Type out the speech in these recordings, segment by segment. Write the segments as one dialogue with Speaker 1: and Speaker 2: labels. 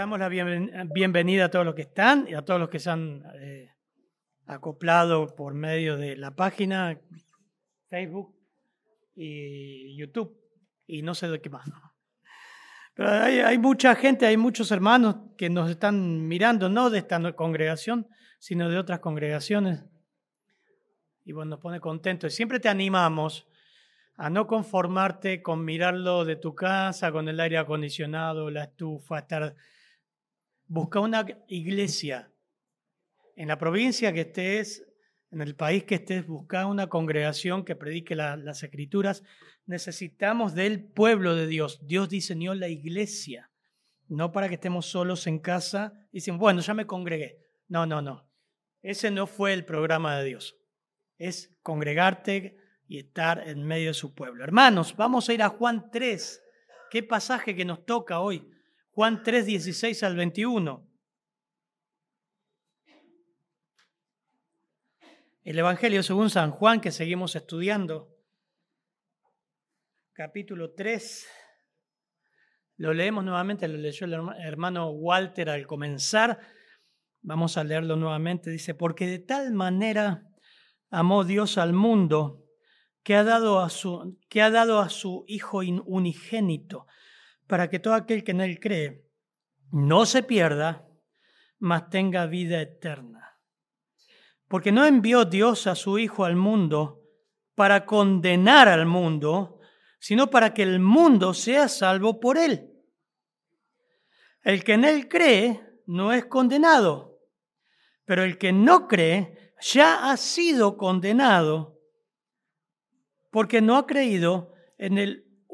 Speaker 1: damos la bienvenida a todos los que están y a todos los que se han eh, acoplado por medio de la página, Facebook y YouTube y no sé de qué más. Pero hay, mucha gente, hay muchos hermanos que nos están mirando, no de esta congregación, sino de otras congregaciones. Y bueno, nos pone contentos. Siempre te animamos a no conformarte con mirarlo de tu casa, con el aire acondicionado, la estufa, estar... Busca una iglesia en la provincia que estés, en el país que estés, busca una congregación que predique las escrituras. Necesitamos del pueblo de Dios. Dios diseñó la iglesia, no para que estemos solos en casa y dicen, bueno, ya me congregué. No, no, no. Ese no fue el programa de Dios. Es congregarte, y estar en medio de su pueblo. Hermanos, vamos a ir a Juan 3. ¿Qué pasaje que nos toca hoy? Juan 3, 16 al 21. El Evangelio según San Juan que seguimos estudiando, capítulo 3. Lo leemos nuevamente, lo leyó el hermano Walter al comenzar. Vamos a leerlo nuevamente. Dice, porque de tal manera amó Dios al mundo que ha dado a su, que ha dado a su Hijo unigénito, para que todo aquel que en él cree no se pierda, mas tenga vida eterna. Porque no envió Dios a su Hijo al mundo para condenar al mundo, sino para que el mundo sea salvo por él. El que en él cree no es condenado, pero el que no cree ya ha sido condenado porque no ha creído en el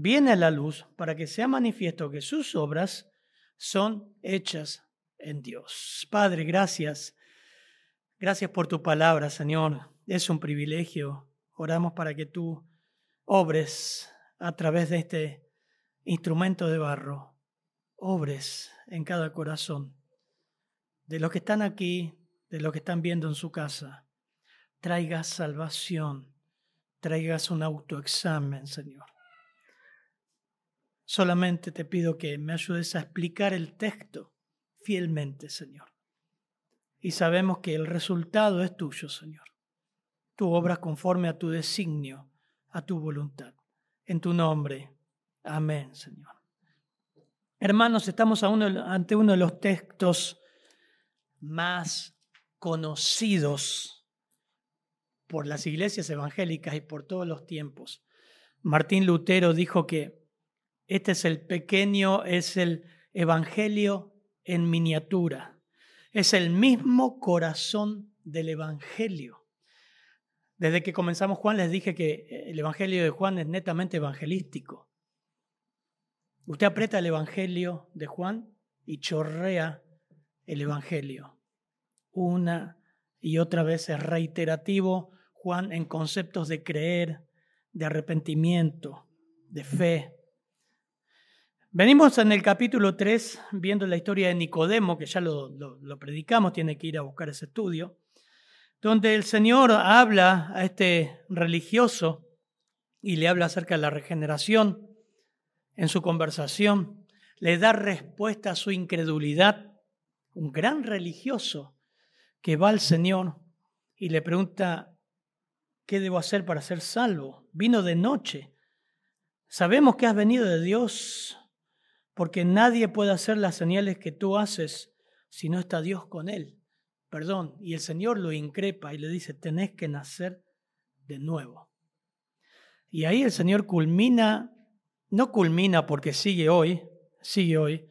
Speaker 1: viene a la luz para que sea manifiesto que sus obras son hechas en Dios. Padre, gracias. Gracias por tu palabra, Señor. Es un privilegio. Oramos para que tú obres a través de este instrumento de barro. Obres en cada corazón. De los que están aquí, de los que están viendo en su casa. Traigas salvación. Traigas un autoexamen, Señor. Solamente te pido que me ayudes a explicar el texto fielmente, Señor. Y sabemos que el resultado es tuyo, Señor. Tu obra conforme a tu designio, a tu voluntad. En tu nombre. Amén, Señor. Hermanos, estamos ante uno de los textos más conocidos por las iglesias evangélicas y por todos los tiempos. Martín Lutero dijo que este es el pequeño, es el Evangelio en miniatura. Es el mismo corazón del Evangelio. Desde que comenzamos Juan les dije que el Evangelio de Juan es netamente evangelístico. Usted aprieta el Evangelio de Juan y chorrea el Evangelio. Una y otra vez es reiterativo Juan en conceptos de creer, de arrepentimiento, de fe, Venimos en el capítulo 3 viendo la historia de Nicodemo, que ya lo, predicamos, tiene que ir a buscar ese estudio, donde el Señor habla a este religioso y le habla acerca de la regeneración en su conversación, le da respuesta a su incredulidad, un gran religioso que va al Señor y le pregunta, ¿qué debo hacer para ser salvo? Vino de noche. Sabemos que has venido de Dios porque nadie puede hacer las señales que tú haces si no está Dios con él. Perdón, y el Señor lo increpa y le dice, tenés que nacer de nuevo. Y ahí el Señor culmina, no culmina porque sigue hoy, sigue hoy,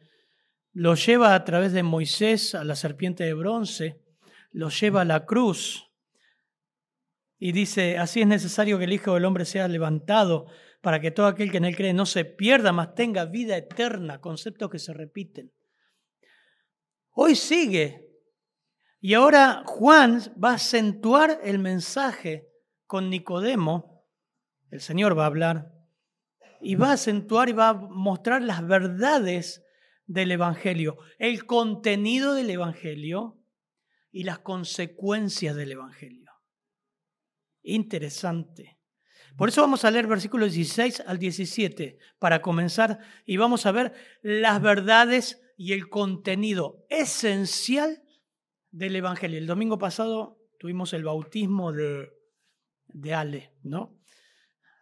Speaker 1: lo lleva a través de Moisés a la serpiente de bronce, lo lleva a la cruz y dice, así es necesario que el Hijo del Hombre sea levantado para que todo aquel que en él cree no se pierda, mas tenga vida eterna, conceptos que se repiten. Hoy sigue Y ahora Juan va a acentuar el mensaje con Nicodemo. El Señor va a hablar y va a acentuar y va a mostrar las verdades del Evangelio, el contenido del Evangelio y las consecuencias del Evangelio. Interesante. Por eso vamos a leer versículos 16 al 17 para comenzar y vamos a ver las verdades y el contenido esencial del Evangelio. El domingo pasado tuvimos el bautismo de, de Ale, ¿no?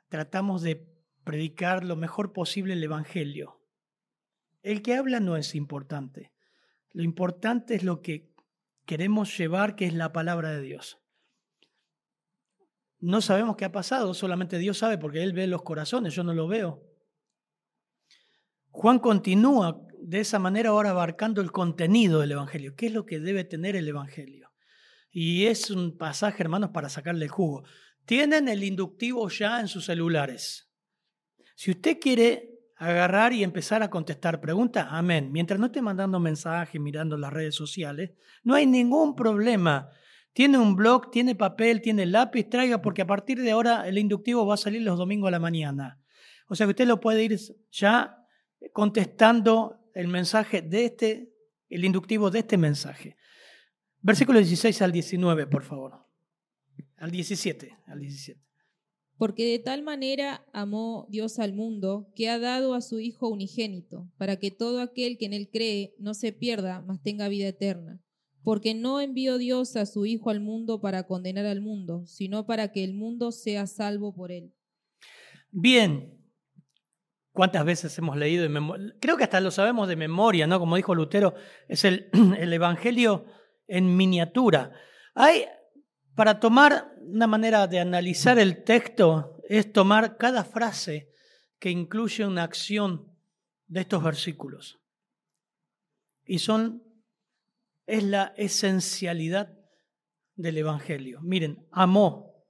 Speaker 1: Tratamos de predicar lo mejor posible el Evangelio. El que habla no es importante. Lo importante es lo que queremos llevar, que es la palabra de Dios. No sabemos qué ha pasado, solamente Dios sabe porque Él ve los corazones, yo no lo veo. Juan continúa de esa manera ahora abarcando el contenido del Evangelio. ¿Qué es lo que debe tener el Evangelio? Y es un pasaje, hermanos, para sacarle el jugo. Tienen el inductivo ya en sus celulares. Si usted quiere agarrar y empezar a contestar preguntas, amén. Mientras no esté mandando mensajes, mirando las redes sociales, no hay ningún problema. Tiene un blog, tiene papel, tiene lápiz, traiga, porque a partir de ahora el inductivo va a salir los domingos a la mañana. O sea que usted lo puede ir ya contestando el mensaje de este, el inductivo de este mensaje. Versículo 16 al 19, por favor. Al 17, al 17.
Speaker 2: Porque de tal manera amó Dios al mundo, que ha dado a su Hijo unigénito, para que todo aquel que en él cree no se pierda, mas tenga vida eterna. Porque no envió Dios a su Hijo al mundo para condenar al mundo, sino para que el mundo sea salvo por él.
Speaker 1: Bien. ¿Cuántas veces hemos leído? Creo que hasta lo sabemos de memoria, ¿no? Como dijo Lutero, es el, el Evangelio en miniatura. Hay, para tomar una manera de analizar el texto es tomar cada frase que incluye una acción de estos versículos. Y son, es la esencialidad del Evangelio. Miren, amó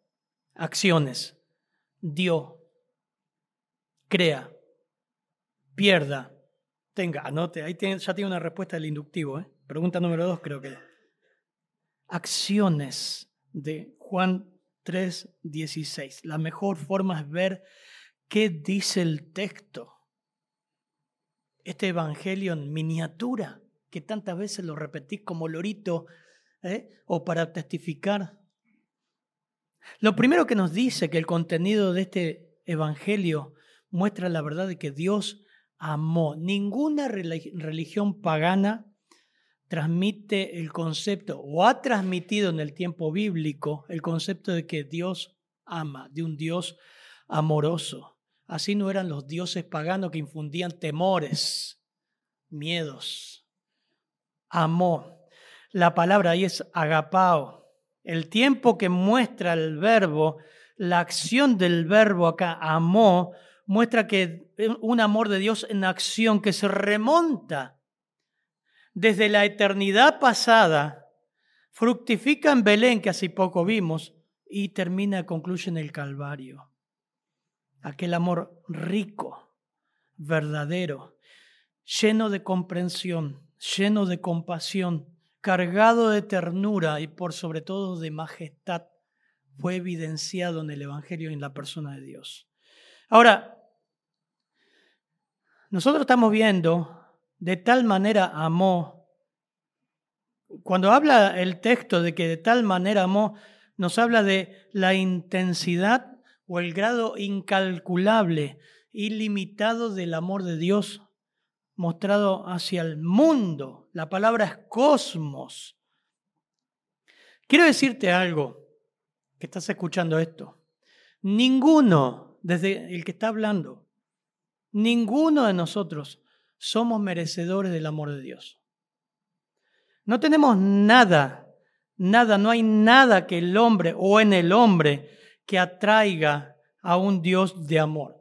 Speaker 1: acciones, dio, crea, pierda, tenga, anote, ahí ya tiene una respuesta del inductivo. ¿eh? Pregunta número dos creo que. Acciones de Juan 3:16. La mejor forma es ver qué dice el texto. Este evangelio en miniatura, que tantas veces lo repetís como lorito ¿eh? o para testificar. Lo primero que nos dice que el contenido de este evangelio muestra la verdad de que Dios amó. Ninguna religión pagana transmite el concepto o ha transmitido en el tiempo bíblico el concepto de que Dios ama, de un Dios amoroso. Así no eran los dioses paganos que infundían temores, miedos. Amó. La palabra ahí es agapao. El tiempo que muestra el verbo, la acción del verbo acá, amó, muestra que un amor de Dios en acción que se remonta desde la eternidad pasada, fructifica en Belén, que hace poco vimos, y termina, concluye en el Calvario. Aquel amor rico, verdadero, lleno de comprensión, lleno de compasión, cargado de ternura y por sobre todo de majestad, fue evidenciado en el Evangelio y en la persona de Dios. Ahora, nosotros estamos viendo de tal manera amó. Cuando habla el texto de que de tal manera amó, nos habla de la intensidad o el grado incalculable, ilimitado del amor de Dios mostrado hacia el mundo. La palabra es cosmos. Quiero decirte algo, que estás escuchando esto. Ninguno, desde el que está hablando, ninguno de nosotros somos merecedores del amor de Dios. No tenemos nada, nada, no hay nada que el hombre o en el hombre que atraiga a un Dios de amor.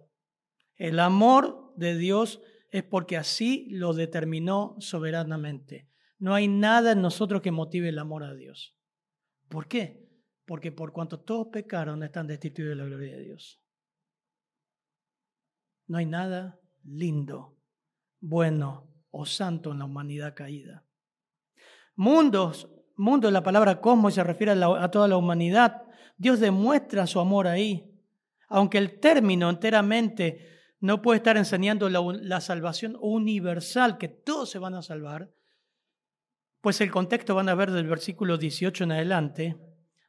Speaker 1: El amor de Dios es porque así lo determinó soberanamente. No hay nada en nosotros que motive el amor a Dios. ¿Por qué? Porque por cuanto todos pecaron están destituidos de la gloria de Dios. No hay nada lindo bueno o santo en la humanidad caída. Mundos mundo, la palabra cosmos se refiere a, toda la humanidad. Dios demuestra su amor ahí. Aunque el término enteramente no puede estar enseñando la, salvación universal, que todos se van a salvar, pues el contexto van a ver del versículo 18 en adelante,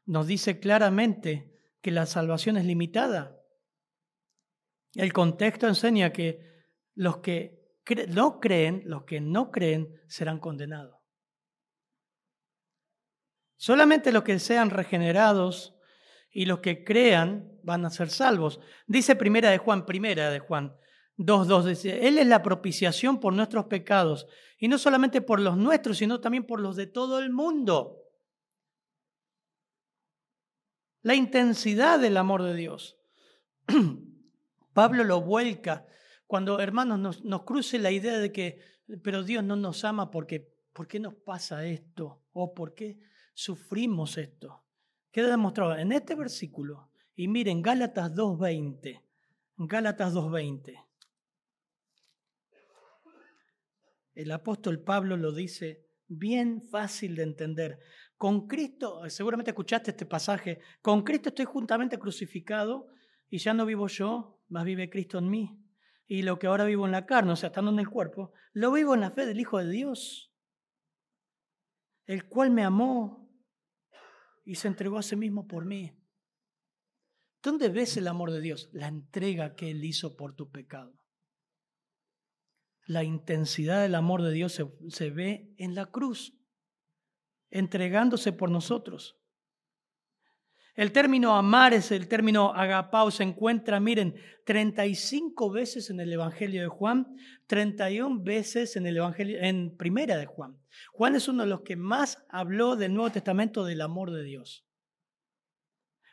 Speaker 1: nos dice claramente que la salvación es limitada. El contexto enseña que los que no creen, los que no creen serán condenados. Solamente los que sean regenerados y los que crean van a ser salvos. Dice primera de Juan, primera de Juan 2.2, dice, Él es la propiciación por nuestros pecados, y no solamente por los nuestros, sino también por los de todo el mundo. La intensidad del amor de Dios. Pablo lo vuelca cuando, hermanos, nos, nos cruce la idea de que, pero Dios no nos ama porque, ¿por qué nos pasa esto? ¿O por qué sufrimos esto? Queda demostrado en este versículo. Y miren, Gálatas 2.20. Gálatas 2.20. El apóstol Pablo lo dice bien fácil de entender. Con Cristo, seguramente escuchaste este pasaje, con Cristo estoy juntamente crucificado y ya no vivo yo, más vive Cristo en mí. Y lo que ahora vivo en la carne, o sea, estando en el cuerpo, lo vivo en la fe del Hijo de Dios, el cual me amó y se entregó a sí mismo por mí. ¿Dónde ves el amor de Dios? La entrega que Él hizo por tu pecado. La intensidad del amor de Dios se, se ve en la cruz, entregándose por nosotros. El término amar es el término agapao, se encuentra, miren, 35 veces en el Evangelio de Juan, 31 veces en el Evangelio en Primera de Juan. Juan es uno de los que más habló del Nuevo Testamento del amor de Dios.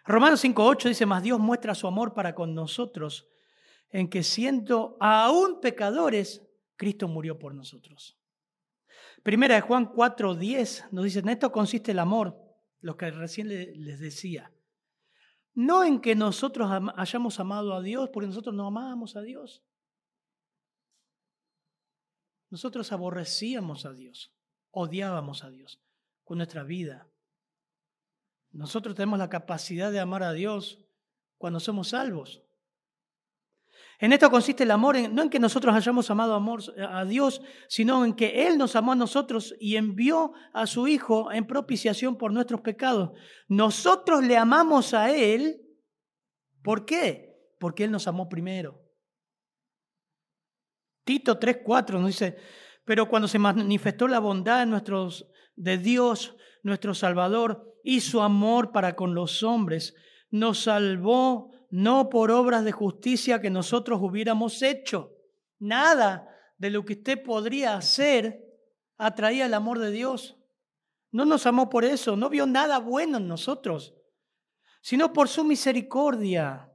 Speaker 1: Romanos 5:8 dice, "Más Dios muestra su amor para con nosotros en que siendo aún pecadores, Cristo murió por nosotros." Primera de Juan 4:10 nos dice, "En esto consiste el amor, lo que recién les decía. No en que nosotros hayamos amado a Dios, porque nosotros no amábamos a Dios. Nosotros aborrecíamos a Dios, odiábamos a Dios con nuestra vida. Nosotros tenemos la capacidad de amar a Dios cuando somos salvos. En esto consiste el amor, no en que nosotros hayamos amado a Dios, sino en que Él nos amó a nosotros y envió a su Hijo en propiciación por nuestros pecados. Nosotros le amamos a Él. ¿Por qué? Porque Él nos amó primero. Tito 3.4 nos dice, pero cuando se manifestó la bondad de, de Dios, nuestro Salvador, y su amor para con los hombres, nos salvó no por obras de justicia que nosotros hubiéramos hecho. Nada de lo que usted podría hacer atraía el amor de Dios. No nos amó por eso, no vio nada bueno en nosotros, sino por su misericordia,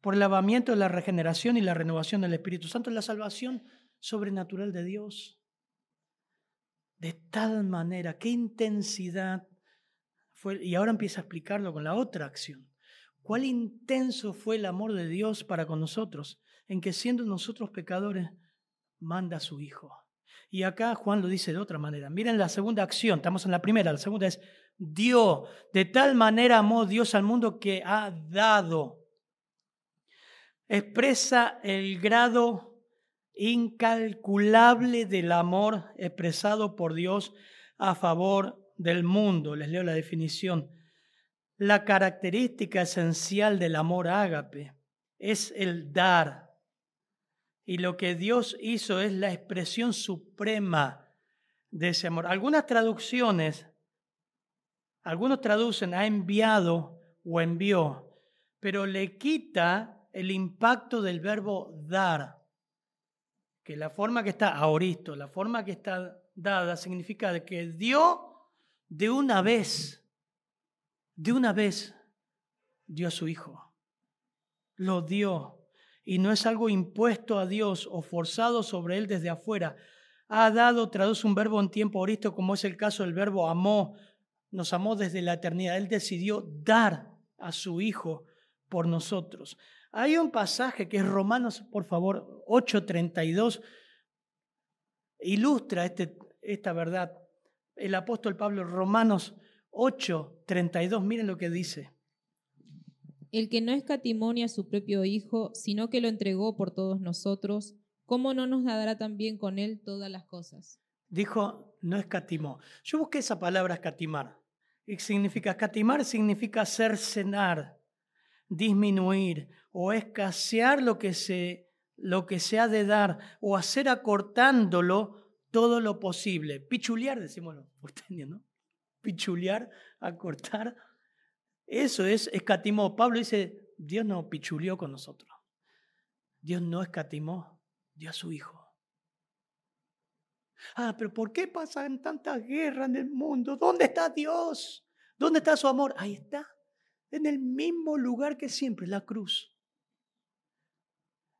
Speaker 1: por el lavamiento de la regeneración y la renovación del Espíritu Santo, la salvación sobrenatural de Dios. De tal manera, qué intensidad y ahora empieza a explicarlo con la otra acción. Cuál intenso fue el amor de Dios para con nosotros, en que siendo nosotros pecadores, manda a su Hijo. Y acá Juan lo dice de otra manera. Miren la segunda acción, estamos en la primera, la segunda es dio. De tal manera amó Dios al mundo que ha dado. Expresa el grado incalculable del amor expresado por Dios a favor del mundo. Les leo la definición. La característica esencial del amor ágape es el dar. Y lo que Dios hizo es la expresión suprema de ese amor. Algunas traducciones, algunos traducen ha enviado o envió, pero le quita el impacto del verbo dar, que la forma que está ahoristo, la forma que está dada significa que dio de una vez de una vez dio a su Hijo. Lo dio. Y no es algo impuesto a Dios o forzado sobre Él desde afuera. Ha dado, traduce un verbo en tiempo ahorita, como es el caso del verbo amó. Nos amó desde la eternidad. Él decidió dar a su Hijo por nosotros. Hay un pasaje que es Romanos, por favor, 8:32, ilustra este, esta verdad. El apóstol Pablo, Romanos 8, 32, miren lo que dice.
Speaker 2: El que no escatimonia a su propio Hijo, sino que lo entregó por todos nosotros, ¿cómo no nos dará también con él todas las cosas?
Speaker 1: Dijo, no escatimó. Yo busqué esa palabra escatimar. Y significa escatimar significa cercenar, disminuir o escasear lo que se lo que se ha de dar o hacer acortándolo todo lo posible. Pichulear, decimos los ¿no? Pichulear, acortar. Eso es escatimó. Pablo dice, Dios no pichuleó con nosotros. Dios no escatimó, dio a su Hijo. Ah, pero ¿por qué pasan tantas guerras en el mundo? ¿Dónde está Dios? ¿Dónde está su amor? Ahí está, en el mismo lugar que siempre, la cruz.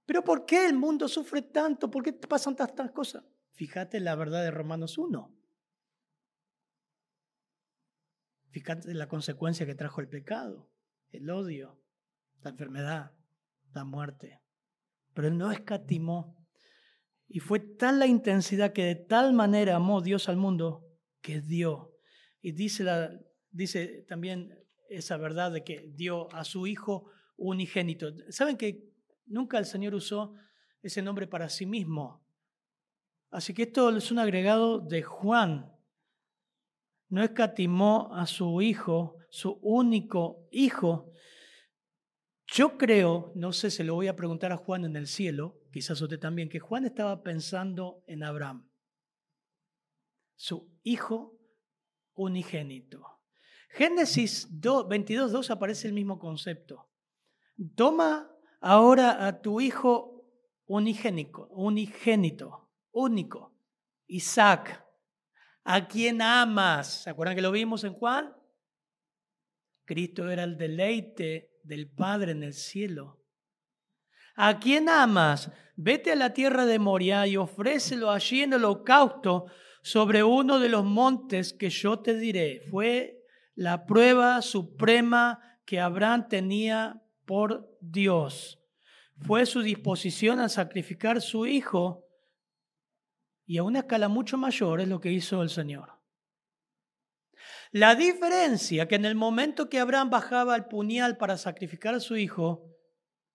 Speaker 1: Pero ¿por qué el mundo sufre tanto? ¿Por qué pasan tantas cosas? Fíjate la verdad de Romanos 1. Fíjate la consecuencia que trajo el pecado, el odio, la enfermedad, la muerte. Pero él no escatimó. Y fue tal la intensidad que de tal manera amó Dios al mundo que dio. Y dice, la, dice también esa verdad de que dio a su Hijo unigénito. ¿Saben que nunca el Señor usó ese nombre para sí mismo? Así que esto es un agregado de Juan no escatimó a su hijo, su único hijo. Yo creo, no sé, se lo voy a preguntar a Juan en el cielo, quizás usted también, que Juan estaba pensando en Abraham, su hijo unigénito. Génesis 22, 2 aparece el mismo concepto. Toma ahora a tu hijo unigénico, unigénito, único, Isaac, ¿A quién amas? ¿Se acuerdan que lo vimos en Juan? Cristo era el deleite del Padre en el cielo. ¿A quién amas? Vete a la tierra de Moria y ofrécelo allí en holocausto sobre uno de los montes que yo te diré. Fue la prueba suprema que Abraham tenía por Dios. Fue su disposición a sacrificar su hijo y a una escala mucho mayor es lo que hizo el Señor. La diferencia que en el momento que Abraham bajaba el puñal para sacrificar a su hijo,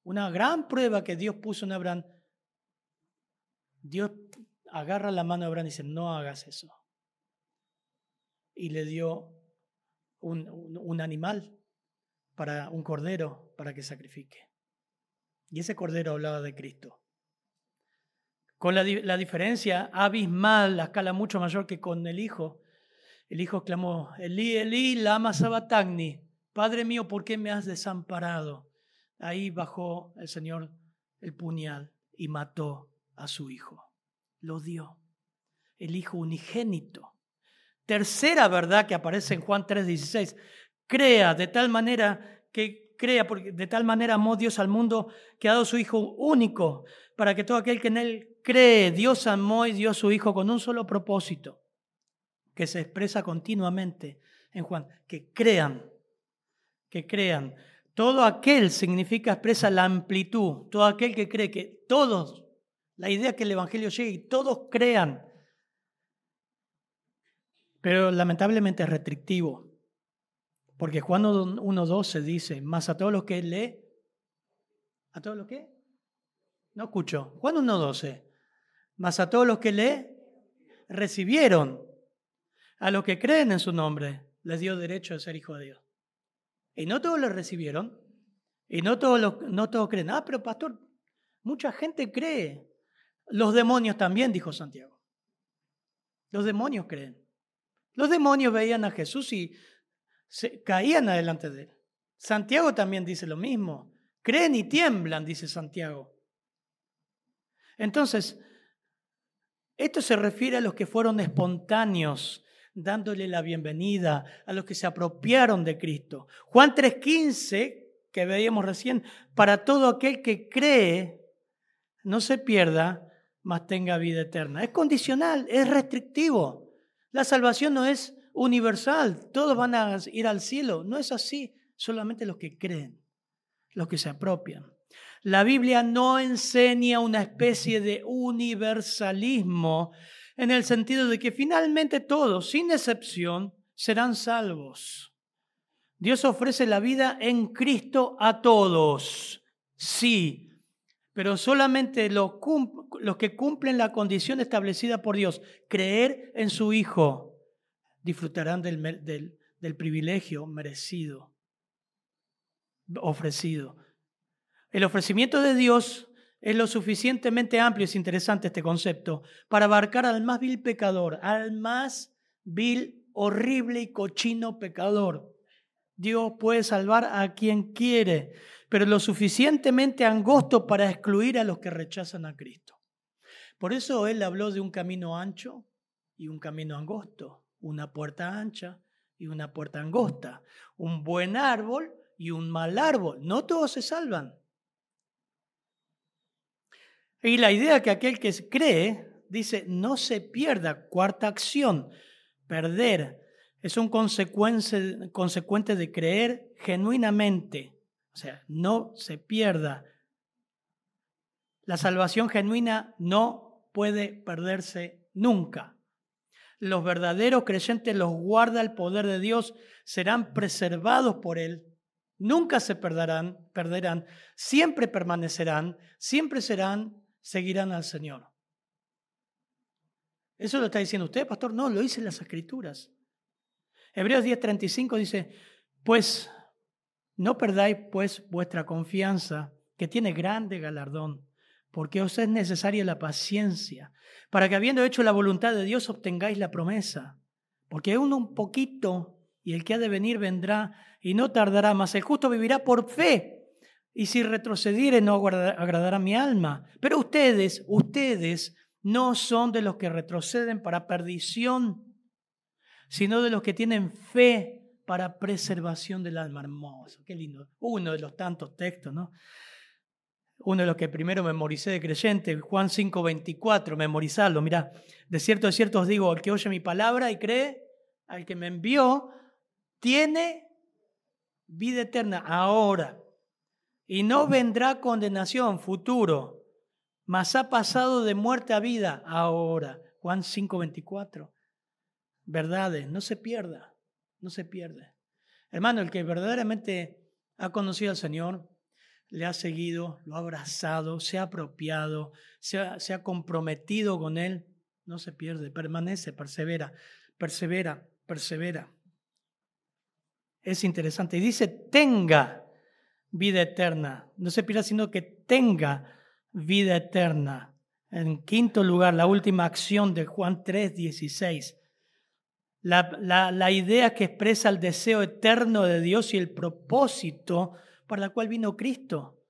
Speaker 1: una gran prueba que Dios puso en Abraham, Dios agarra la mano de Abraham y dice, no hagas eso. Y le dio un, un animal, para un cordero, para que sacrifique. Y ese cordero hablaba de Cristo con la, diferencia abismal, la escala mucho mayor que con el hijo. El hijo clamó, Elí, Elí, lama sabatagni, Padre mío, ¿por qué me has desamparado? Ahí bajó el Señor el puñal y mató a su hijo. Lo dio. El hijo unigénito. Tercera verdad que aparece en Juan 3:16. Crea de tal manera que crea, porque de tal manera amó Dios al mundo que ha dado su hijo único, para que todo aquel que en él cree, Dios amó y dio su Hijo con un solo propósito, que se expresa continuamente en Juan, que crean, que crean. Todo aquel significa, expresa la amplitud, todo aquel que cree que todos, la idea que el Evangelio llegue y todos crean. Pero lamentablemente es restrictivo, porque Juan 1.12 dice, más a todos los que lee, ¿a todos los que? No escucho. Juan 1.12. Mas a todos los que le recibieron, a los que creen en su nombre, les dio derecho a ser hijo de Dios. Y no todos lo recibieron, y no todos, no todos creen. Ah, pero pastor, mucha gente cree. Los demonios también, dijo Santiago. Los demonios creen. Los demonios veían a Jesús y se caían adelante de él. Santiago también dice lo mismo. Creen y tiemblan, dice Santiago. Entonces, esto se refiere a los que fueron espontáneos, dándole la bienvenida, a los que se apropiaron de Cristo. Juan 3:15, que veíamos recién, para todo aquel que cree, no se pierda, mas tenga vida eterna. Es condicional, es restrictivo. La salvación no es universal, todos van a ir al cielo. No es así, solamente los que creen, los que se apropian. La Biblia no enseña una especie de universalismo en el sentido de que finalmente todos, sin excepción, serán salvos. Dios ofrece la vida en Cristo a todos, sí, pero solamente los, que cumplen la condición establecida por Dios, creer en su Hijo, disfrutarán del, privilegio merecido, ofrecido. El ofrecimiento de Dios es lo suficientemente amplio, es interesante este concepto, para abarcar al más vil pecador, al más vil, horrible y cochino pecador. Dios puede salvar a quien quiere, pero lo suficientemente angosto para excluir a los que rechazan a Cristo. Por eso Él habló de un camino ancho y un camino angosto, una puerta ancha y una puerta angosta, un buen árbol y un mal árbol. No todos se salvan. Y la idea que aquel que cree, dice, no se pierda. Cuarta acción, perder. Es un consecuente de creer genuinamente. O sea, no se pierda. La salvación genuina no puede perderse nunca. Los verdaderos creyentes los guarda el poder de Dios, serán preservados por Él, nunca se perderán, perderán, siempre permanecerán, siempre serán seguirán al Señor. ¿Eso lo está diciendo usted, pastor? No, lo dice en las Escrituras. Hebreos 10:35 dice, pues no perdáis pues vuestra confianza, que tiene grande galardón, porque os es necesaria la paciencia, para que habiendo hecho la voluntad de Dios obtengáis la promesa. Porque uno un poquito y el que ha de venir vendrá y no tardará más. El justo vivirá por fe y si retrocediere no agradará mi alma. Pero ustedes, ustedes no son de los que retroceden para perdición, sino de los que tienen fe para preservación del alma. Hermoso, qué lindo. Uno de los tantos textos, ¿no? Uno de los que primero memoricé de creyente, Juan 5, 24, memorizarlo. Mira, de cierto, de cierto os digo, el que oye mi palabra y cree al que me envió, tiene vida eterna ahora y no vendrá condenación futuro, mas ha pasado de muerte a vida ahora. Juan 5:24. Verdades, no se pierda, no se pierde. Hermano, el que verdaderamente ha conocido al Señor, le ha seguido, lo ha abrazado, se ha apropiado, se ha, se ha comprometido con Él, no se pierde, permanece, persevera, persevera, persevera. Es interesante. Y dice, tenga vida eterna. No se pida sino que tenga vida eterna. En quinto lugar, la última acción de Juan 3, 16. La, la, la, idea que expresa el deseo eterno de Dios y el propósito para la cual vino Cristo.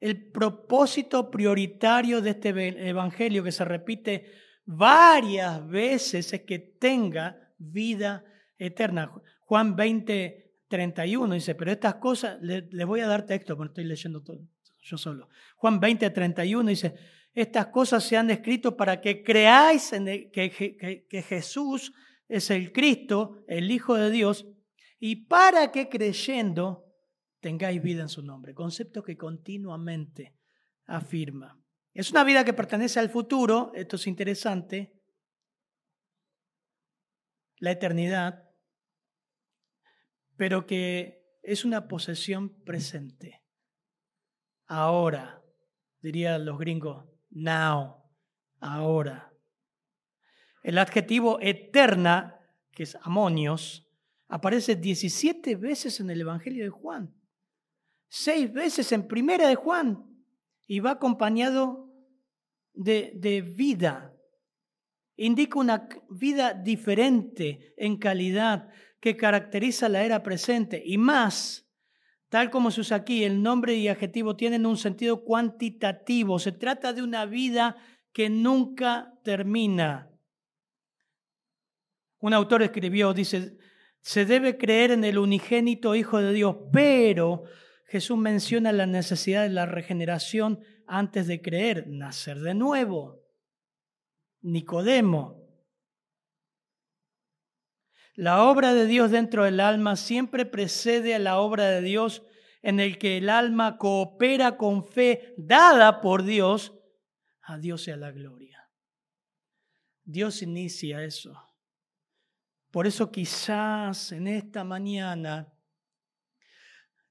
Speaker 1: El propósito prioritario de este evangelio que se repite varias veces es que tenga vida eterna. Juan 20, 31 dice, pero estas cosas, les, voy a dar texto, porque estoy leyendo yo solo. Juan 20, 31 dice, estas cosas se han escrito para que creáis en que, que Jesús es el Cristo, el Hijo de Dios, y para que creyendo tengáis vida en su nombre. Concepto que continuamente afirma. Es una vida que pertenece al futuro, esto es interesante, la eternidad, pero que es una posesión presente. Ahora, dirían los gringos, now, ahora. El adjetivo eterna, que es amonios, aparece 17 veces en el Evangelio de Juan, seis veces en Primera de Juan, y va acompañado de, de vida. Indica una vida diferente en calidad, que caracteriza la era presente y más, tal como se usa aquí, el nombre y adjetivo tienen un sentido cuantitativo. Se trata de una vida que nunca termina. Un autor escribió, dice, se debe creer en el unigénito Hijo de Dios, pero Jesús menciona la necesidad de la regeneración antes de creer, nacer de nuevo. Nicodemo, la obra de Dios dentro del alma siempre precede a la obra de Dios en el que el alma coopera con fe dada por Dios. A Dios sea la gloria. Dios inicia eso. Por eso quizás en esta mañana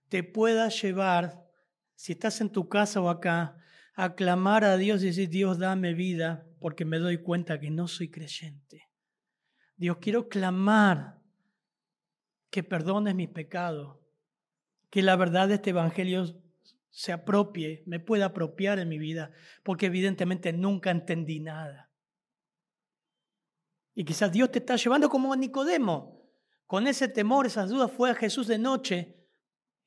Speaker 1: te pueda llevar, si estás en tu casa o acá, a clamar a Dios y decir, Dios, dame vida, porque me doy cuenta que no soy creyente. Dios, quiero clamar que perdones mis pecados, que la verdad de este Evangelio se apropie, me pueda apropiar en mi vida, porque evidentemente nunca entendí nada. Y quizás Dios te está llevando como a Nicodemo. Con ese temor, esas dudas, fue a Jesús de noche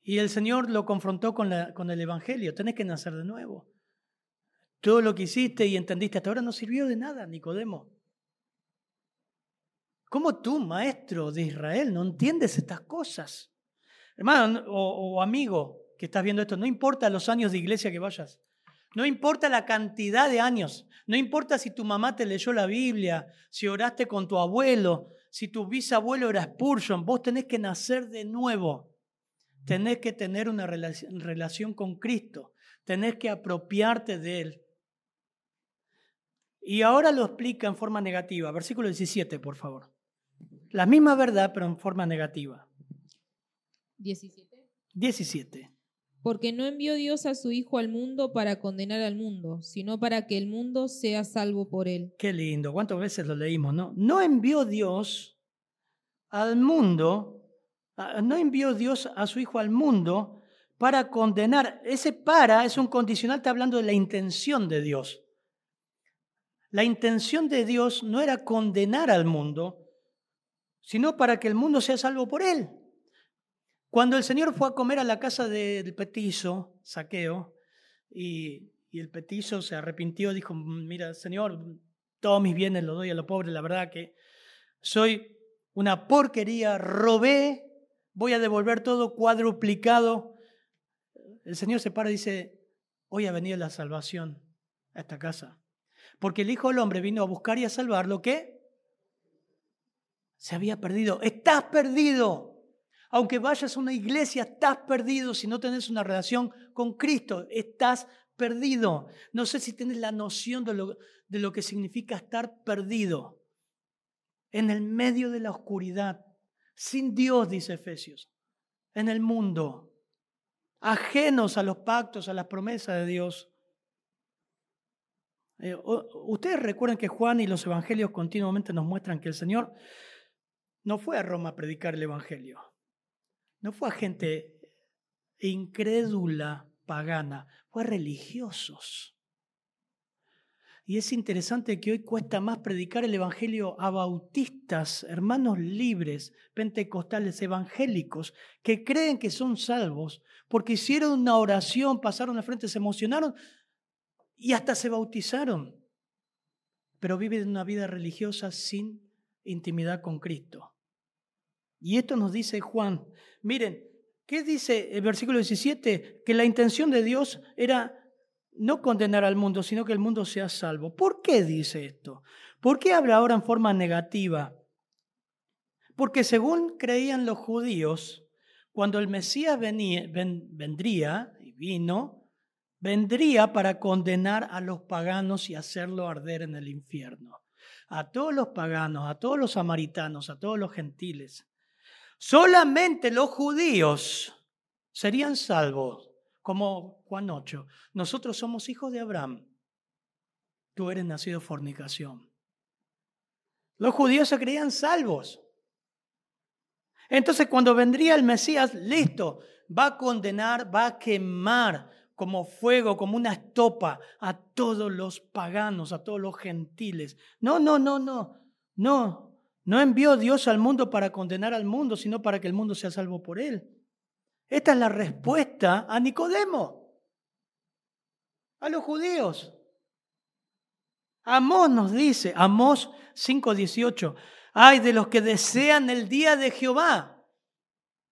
Speaker 1: y el Señor lo confrontó con, el Evangelio. Tenés que nacer de nuevo. Todo lo que hiciste y entendiste hasta ahora no sirvió de nada, Nicodemo. ¿Cómo tú, maestro de Israel, no entiendes estas cosas? Hermano o, amigo que estás viendo esto, no importa los años de iglesia que vayas, no importa la cantidad de años, no importa si tu mamá te leyó la Biblia, si oraste con tu abuelo, si tu bisabuelo era Spurgeon, vos tenés que nacer de nuevo. Tenés que tener una relación con Cristo, tenés que apropiarte de Él. Y ahora lo explica en forma negativa. Versículo 17, por favor. La misma verdad, pero en forma negativa.
Speaker 2: 17.
Speaker 1: 17.
Speaker 2: Porque no envió Dios a su Hijo al mundo para condenar al mundo, sino para que el mundo sea salvo por él.
Speaker 1: Qué lindo, ¿cuántas veces lo leímos, no? No envió Dios al mundo, no envió Dios a su Hijo al mundo para condenar. Ese para es un condicional, está hablando de la intención de Dios. La intención de Dios no era condenar al mundo, sino para que el mundo sea salvo por él. Cuando el Señor fue a comer a la casa del petizo, saqueo, y, el petizo se arrepintió, dijo, mira, Señor, todos mis bienes los doy a los pobres, la verdad que soy una porquería, robé, voy a devolver todo cuadruplicado. El Señor se para y dice, hoy ha venido la salvación a esta casa. Porque el Hijo del Hombre vino a buscar y a salvar lo que se había perdido. Estás perdido. Aunque vayas a una iglesia, estás perdido si no tenés una relación con Cristo. Estás perdido. No sé si tienes la noción de lo, de lo que significa estar perdido. En el medio de la oscuridad, sin Dios, dice Efesios, en el mundo, ajenos a los pactos, a las promesas de Dios. Eh, ustedes recuerdan que Juan y los evangelios continuamente nos muestran que el Señor no fue a Roma a predicar el Evangelio. No fue a gente incrédula, pagana, fue a religiosos. Y es interesante que hoy cuesta más predicar el Evangelio a bautistas, hermanos libres, pentecostales, evangélicos, que creen que son salvos porque hicieron una oración, pasaron al frente, se emocionaron y hasta se bautizaron. Pero viven una vida religiosa sin intimidad con Cristo. Y esto nos dice Juan. Miren, ¿qué dice el versículo 17? Que la intención de Dios era no condenar al mundo, sino que el mundo sea salvo. ¿Por qué dice esto? ¿Por qué habla ahora en forma negativa? Porque según creían los judíos, cuando el Mesías venía, vendría y vino, vendría para condenar a los paganos y hacerlo arder en el infierno. A todos los paganos, a todos los samaritanos, a todos los gentiles. Solamente los judíos serían salvos, como Juan 8. Nosotros somos hijos de Abraham. Tú eres nacido fornicación. Los judíos se creían salvos. Entonces cuando vendría el Mesías, listo, va a condenar, va a quemar como fuego, como una estopa a todos los paganos, a todos los gentiles. No, no, no, no, no. No envió Dios al mundo para condenar al mundo, sino para que el mundo sea salvo por él. Esta es la respuesta a Nicodemo, a los judíos. Amós nos dice, Amós 5:18, ay de los que desean el día de Jehová.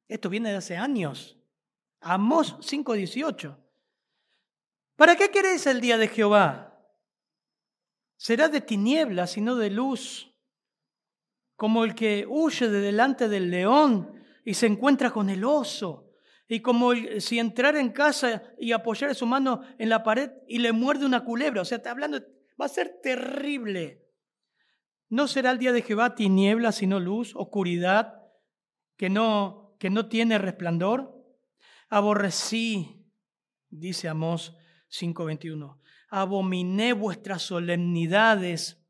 Speaker 1: Esto viene de hace años. Amós 5:18. ¿Para qué queréis el día de Jehová? Será de tinieblas y no de luz como el que huye de delante del león y se encuentra con el oso, y como si entrara en casa y apoyara su mano en la pared y le muerde una culebra. O sea, está hablando, va a ser terrible. No será el día de Jehová tiniebla, sino luz, oscuridad, que no, que no tiene resplandor. Aborrecí, dice Amós 5:21, abominé vuestras solemnidades.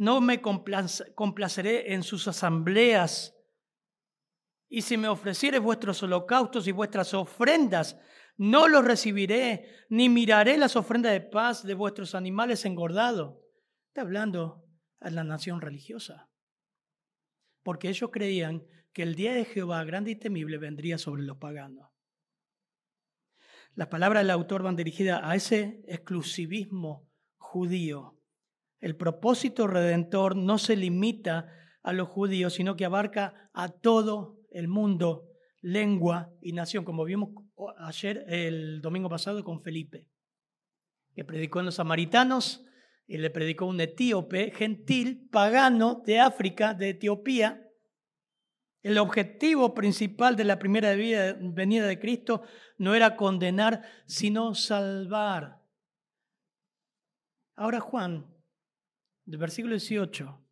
Speaker 1: No me complaceré en sus asambleas. Y si me ofrecieres vuestros holocaustos y vuestras ofrendas, no los recibiré, ni miraré las ofrendas de paz de vuestros animales engordados. Está hablando a la nación religiosa. Porque ellos creían que el día de Jehová grande y temible vendría sobre los paganos. Las palabras del autor van dirigidas a ese exclusivismo judío. El propósito redentor no se limita a los judíos, sino que abarca a todo el mundo, lengua y nación, como vimos ayer, el domingo pasado, con Felipe, que predicó en los samaritanos y le predicó un etíope gentil, pagano de África, de Etiopía. El objetivo principal de la primera venida de Cristo no era condenar, sino salvar. Ahora Juan, del versículo 18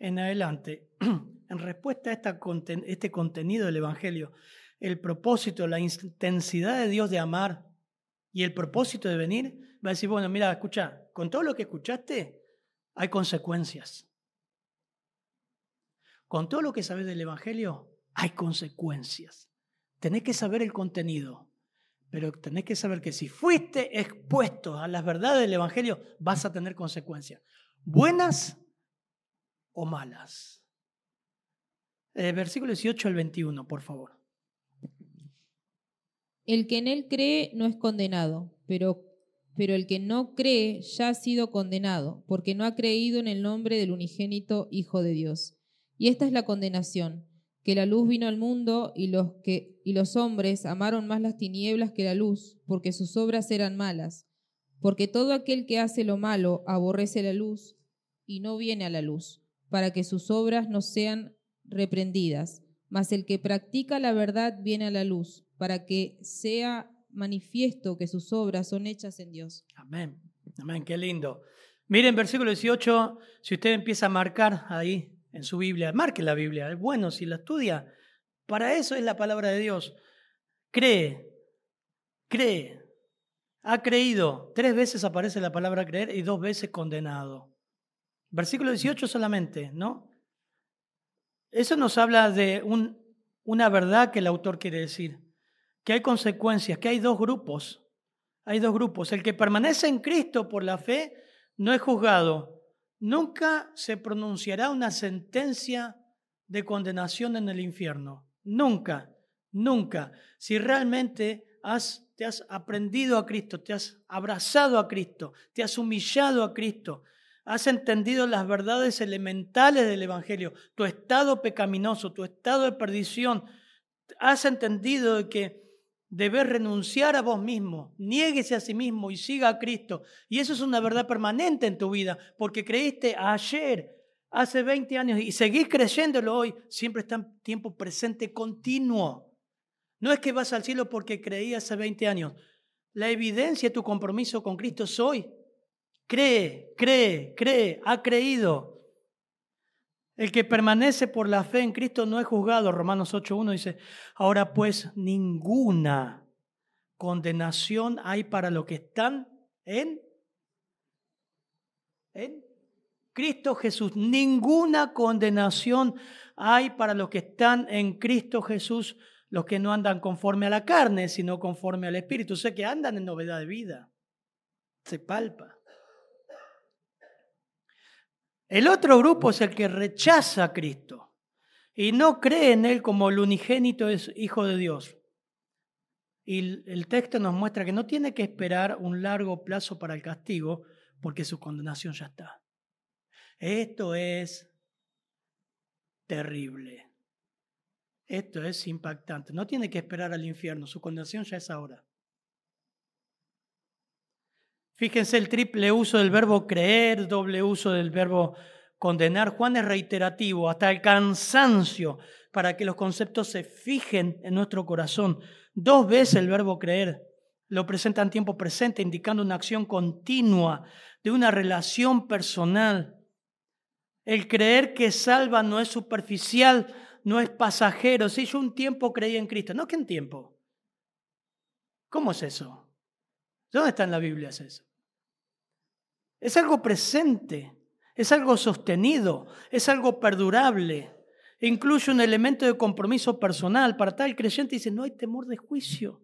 Speaker 1: en adelante, en respuesta a este contenido del Evangelio, el propósito, la intensidad de Dios de amar y el propósito de venir, va a decir, bueno, mira, escucha, con todo lo que escuchaste, hay consecuencias. Con todo lo que sabes del Evangelio, hay consecuencias. Tenés que saber el contenido, pero tenés que saber que si fuiste expuesto a las verdades del Evangelio, vas a tener consecuencias, buenas o malas. Eh, versículo 18 al 21, por favor.
Speaker 2: El que en él cree no es condenado, pero, pero el que no cree ya ha sido condenado, porque no ha creído en el nombre del unigénito Hijo de Dios. Y esta es la condenación, que la luz vino al mundo y los, que, y los hombres amaron más las tinieblas que la luz, porque sus obras eran malas. Porque todo aquel que hace lo malo aborrece la luz y no viene a la luz, para que sus obras no sean reprendidas. Mas el que practica la verdad viene a la luz para que sea manifiesto que sus obras son hechas en Dios.
Speaker 1: Amén. Amén, qué lindo. Miren, versículo 18, si usted empieza a marcar ahí en su Biblia, marque la Biblia, es bueno si la estudia. Para eso es la palabra de Dios. Cree, cree, ha creído. Tres veces aparece la palabra creer y dos veces condenado. Versículo 18 solamente, ¿no? Eso nos habla de un, una verdad que el autor quiere decir que hay consecuencias, que hay dos grupos. Hay dos grupos. El que permanece en Cristo por la fe no es juzgado. Nunca se pronunciará una sentencia de condenación en el infierno. Nunca, nunca. Si realmente has, te has aprendido a Cristo, te has abrazado a Cristo, te has humillado a Cristo, has entendido las verdades elementales del Evangelio, tu estado pecaminoso, tu estado de perdición, has entendido que Debes renunciar a vos mismo, niéguese a sí mismo y siga a Cristo. Y eso es una verdad permanente en tu vida, porque creíste ayer, hace 20 años, y seguís creyéndolo hoy, siempre está en tiempo presente continuo. No es que vas al cielo porque creí hace 20 años. La evidencia de tu compromiso con Cristo es hoy. Cree, cree, cree, ha creído. El que permanece por la fe en Cristo no es juzgado. Romanos 8.1 dice, ahora pues ninguna condenación hay para los que están en, Cristo Jesús. Ninguna condenación hay para los que están en Cristo Jesús, los que no andan conforme a la carne, sino conforme al Espíritu. O sea que andan en novedad de vida. Se palpa. El otro grupo es el que rechaza a Cristo y no cree en Él como el unigénito es Hijo de Dios. Y el texto nos muestra que no tiene que esperar un largo plazo para el castigo porque su condenación ya está. Esto es terrible. Esto es impactante. No tiene que esperar al infierno, su condenación ya es ahora. Fíjense el triple uso del verbo creer, doble uso del verbo condenar. Juan es reiterativo, hasta el cansancio, para que los conceptos se fijen en nuestro corazón. Dos veces el verbo creer lo presenta en tiempo presente, indicando una acción continua de una relación personal. El creer que salva no es superficial, no es pasajero. Si yo un tiempo creí en Cristo, no que un tiempo. ¿Cómo es eso? ¿Dónde está en la Biblia eso? Es algo presente, es algo sostenido, es algo perdurable. Incluye un elemento de compromiso personal. Para tal creyente dice, no hay temor de juicio,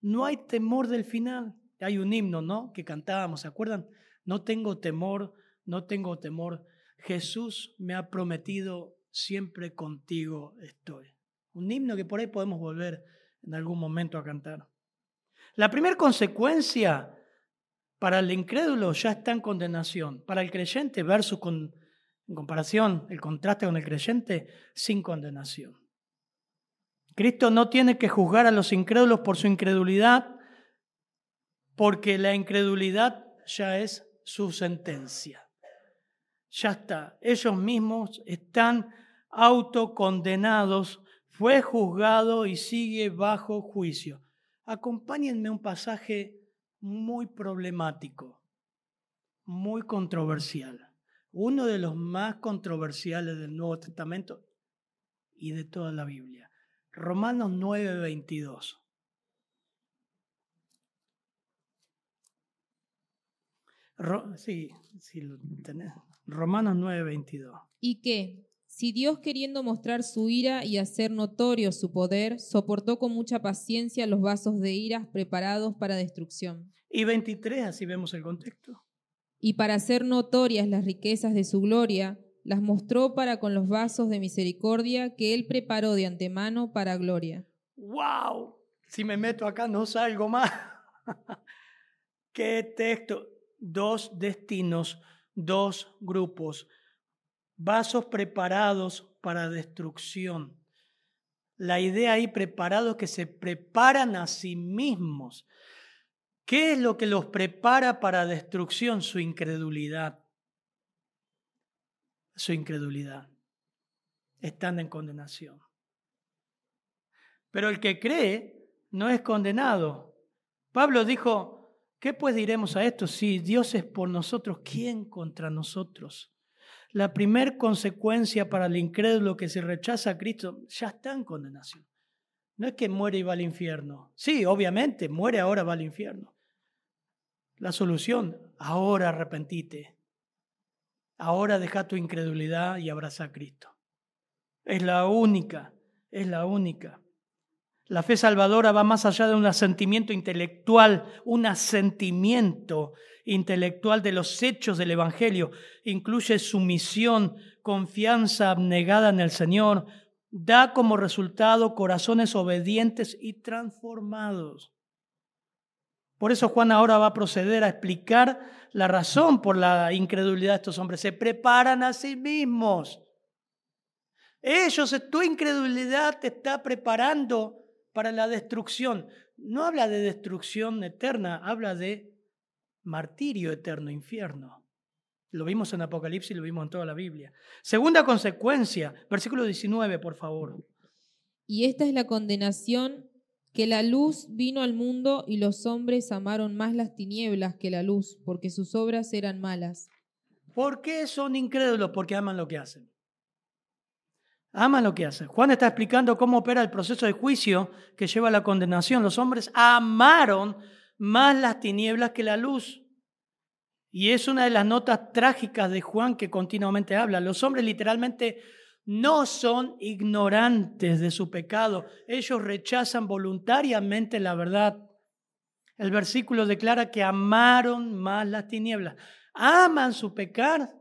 Speaker 1: no hay temor del final. Hay un himno, ¿no? Que cantábamos, ¿se acuerdan? No tengo temor, no tengo temor. Jesús me ha prometido, siempre contigo estoy. Un himno que por ahí podemos volver en algún momento a cantar. La primera consecuencia para el incrédulo ya está en condenación. Para el creyente, versus con, en comparación, el contraste con el creyente, sin condenación. Cristo no tiene que juzgar a los incrédulos por su incredulidad, porque la incredulidad ya es su sentencia. Ya está, ellos mismos están autocondenados, fue juzgado y sigue bajo juicio. Acompáñenme un pasaje muy problemático, muy controversial, uno de los más controversiales del Nuevo Testamento y de toda la Biblia. Romanos 9:22. sí, sí, lo tenés. Romanos 9:22.
Speaker 2: ¿Y qué? Si Dios queriendo mostrar su ira y hacer notorio su poder, soportó con mucha paciencia los vasos de ira preparados para destrucción.
Speaker 1: Y 23, así vemos el contexto.
Speaker 2: Y para hacer notorias las riquezas de su gloria, las mostró para con los vasos de misericordia que él preparó de antemano para gloria.
Speaker 1: ¡Wow! Si me meto acá no salgo más. ¡Qué texto! Dos destinos, dos grupos vasos preparados para destrucción. La idea ahí preparados que se preparan a sí mismos. ¿Qué es lo que los prepara para destrucción? Su incredulidad. Su incredulidad. Están en condenación. Pero el que cree no es condenado. Pablo dijo, ¿qué pues diremos a esto? Si Dios es por nosotros, ¿quién contra nosotros? La primer consecuencia para el incrédulo que se rechaza a Cristo ya está en condenación. No es que muere y va al infierno. Sí, obviamente, muere ahora, va al infierno. La solución, ahora arrepentite. Ahora deja tu incredulidad y abraza a Cristo. Es la única, es la única. La fe salvadora va más allá de un asentimiento intelectual, un asentimiento intelectual de los hechos del Evangelio. Incluye sumisión, confianza abnegada en el Señor. Da como resultado corazones obedientes y transformados. Por eso Juan ahora va a proceder a explicar la razón por la incredulidad de estos hombres. Se preparan a sí mismos. Ellos, tu incredulidad te está preparando para la destrucción. No habla de destrucción eterna, habla de martirio eterno, infierno. Lo vimos en Apocalipsis y lo vimos en toda la Biblia. Segunda consecuencia, versículo 19, por favor.
Speaker 2: Y esta es la condenación, que la luz vino al mundo y los hombres amaron más las tinieblas que la luz, porque sus obras eran malas.
Speaker 1: ¿Por qué son incrédulos? Porque aman lo que hacen. Aman lo que hacen. Juan está explicando cómo opera el proceso de juicio que lleva a la condenación. Los hombres amaron más las tinieblas que la luz. Y es una de las notas trágicas de Juan que continuamente habla. Los hombres literalmente no son ignorantes de su pecado. Ellos rechazan voluntariamente la verdad. El versículo declara que amaron más las tinieblas. Aman su pecar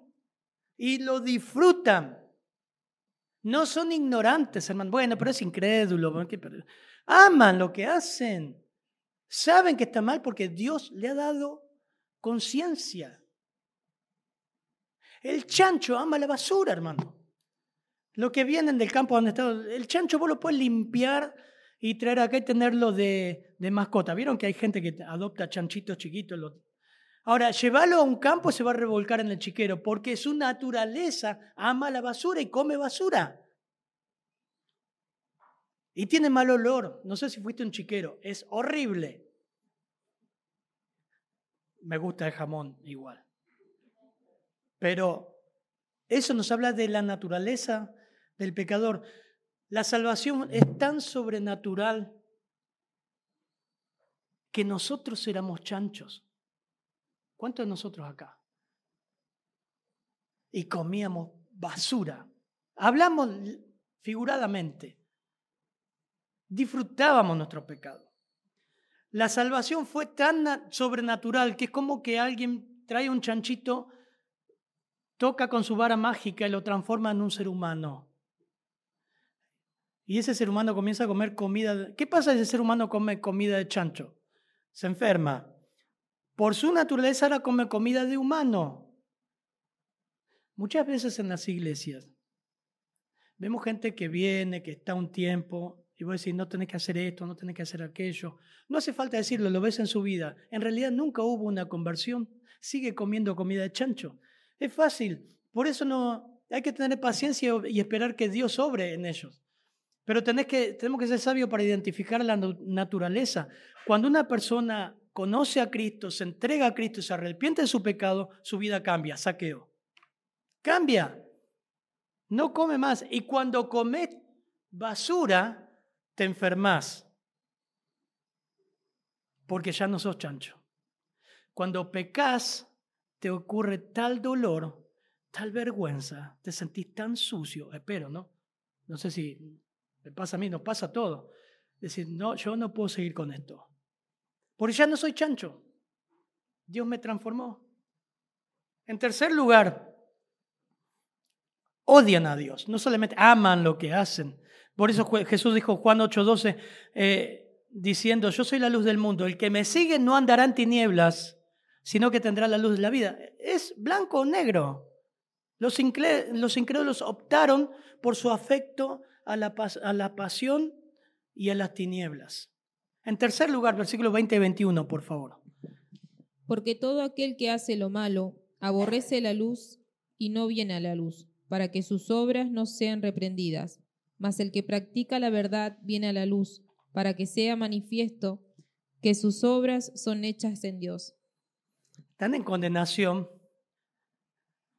Speaker 1: y lo disfrutan. No son ignorantes, hermano. Bueno, pero es incrédulo. Aman lo que hacen. Saben que está mal porque Dios le ha dado conciencia. El chancho ama la basura, hermano. Lo que vienen del campo donde está, el chancho vos lo puedes limpiar y traer acá y tenerlo de, mascota. ¿Vieron que hay gente que adopta chanchitos chiquitos? Ahora, llevarlo a un campo se va a revolcar en el chiquero porque su naturaleza ama la basura y come basura. Y tiene mal olor. No sé si fuiste un chiquero. Es horrible. Me gusta el jamón igual. Pero Eso nos habla de la naturaleza del pecador. La salvación es tan sobrenatural que nosotros éramos chanchos. ¿Cuántos de nosotros acá? Y comíamos basura. Hablamos figuradamente. Disfrutábamos nuestro pecado. La salvación fue tan sobrenatural que es como que alguien trae un chanchito, toca con su vara mágica y lo transforma en un ser humano. Y ese ser humano comienza a comer comida. ¿Qué pasa si ese ser humano come comida de chancho? Se enferma. Por su naturaleza ahora come comida de humano. Muchas veces en las iglesias vemos gente que viene, que está un tiempo, y vos no tenés que hacer esto, no tenés que hacer aquello. No hace falta decirlo, lo ves en su vida. En realidad nunca hubo una conversión. Sigue comiendo comida de chancho. Es fácil. Por eso no hay que tener paciencia y esperar que Dios sobre en ellos. Pero tenemos que ser sabios para identificar la naturaleza. Cuando una persona conoce a Cristo, se entrega a Cristo, se arrepiente de su pecado, su vida cambia, saqueo. Cambia. No come más. Y cuando comes basura, te enfermas. Porque ya no sos chancho. Cuando pecas, te ocurre tal dolor, tal vergüenza, te sentís tan sucio. Espero, ¿no? No sé si me pasa a mí, nos pasa a todos. Decir, no, yo no puedo seguir con esto. Porque ya no soy chancho. Dios me transformó. En tercer lugar, odian a Dios. No solamente aman lo que hacen. Por eso Jesús dijo Juan 8:12, eh, diciendo, yo soy la luz del mundo. El que me sigue no andará en tinieblas, sino que tendrá la luz de la vida. Es blanco o negro. Los, los incrédulos optaron por su afecto a la, a la pasión y a las tinieblas. En tercer lugar, versículo 20 y 21, por favor.
Speaker 2: Porque todo aquel que hace lo malo aborrece la luz y no viene a la luz, para que sus obras no sean reprendidas. Mas el que practica la verdad viene a la luz, para que sea manifiesto que sus obras son hechas en Dios.
Speaker 1: Están en condenación.